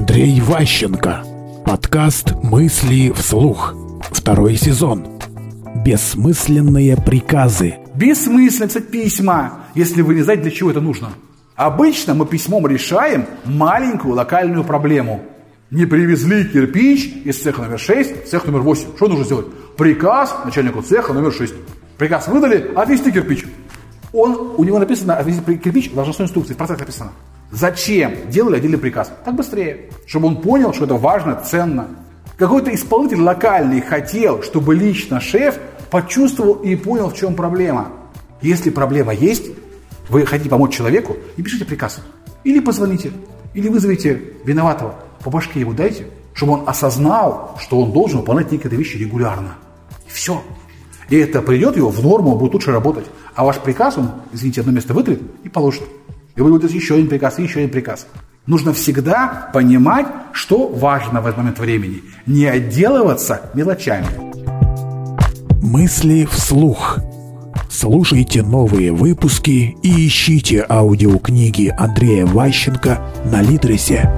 Андрей Ващенко. Подкаст «Мысли вслух». Второй сезон. Бессмысленные приказы. Бессмысленно писать письма, если вы не знаете, для чего это нужно. Обычно мы письмом решаем маленькую локальную проблему. Не привезли кирпич из цеха номер 6 в цех номер 8. Что нужно сделать? Приказ начальнику цеха номер 6. Приказ выдали, отвезти кирпич. Он, у него написано отвезти кирпич должностной инструкции, в процессе написано. Зачем делали отдельный приказ? Так быстрее. Чтобы он понял, что это важно, ценно. Какой-то исполнитель локальный хотел, чтобы лично шеф почувствовал и понял, в чем проблема. Если проблема есть, вы хотите помочь человеку, и пишите приказ. Или позвоните, или вызовите виноватого. По башке ему дайте, чтобы он осознал, что он должен выполнять некие вещи регулярно. И все. И это придет его в норму, он будет лучше работать. А ваш приказ, он, извините, одно место вытрет и положит. Вы будете еще один приказ, еще один приказ. Нужно всегда понимать, что важно в этот момент времени. Не отделываться мелочами. Мысли вслух. Слушайте новые выпуски и ищите аудиокниги Андрея Ващенко на Литресе.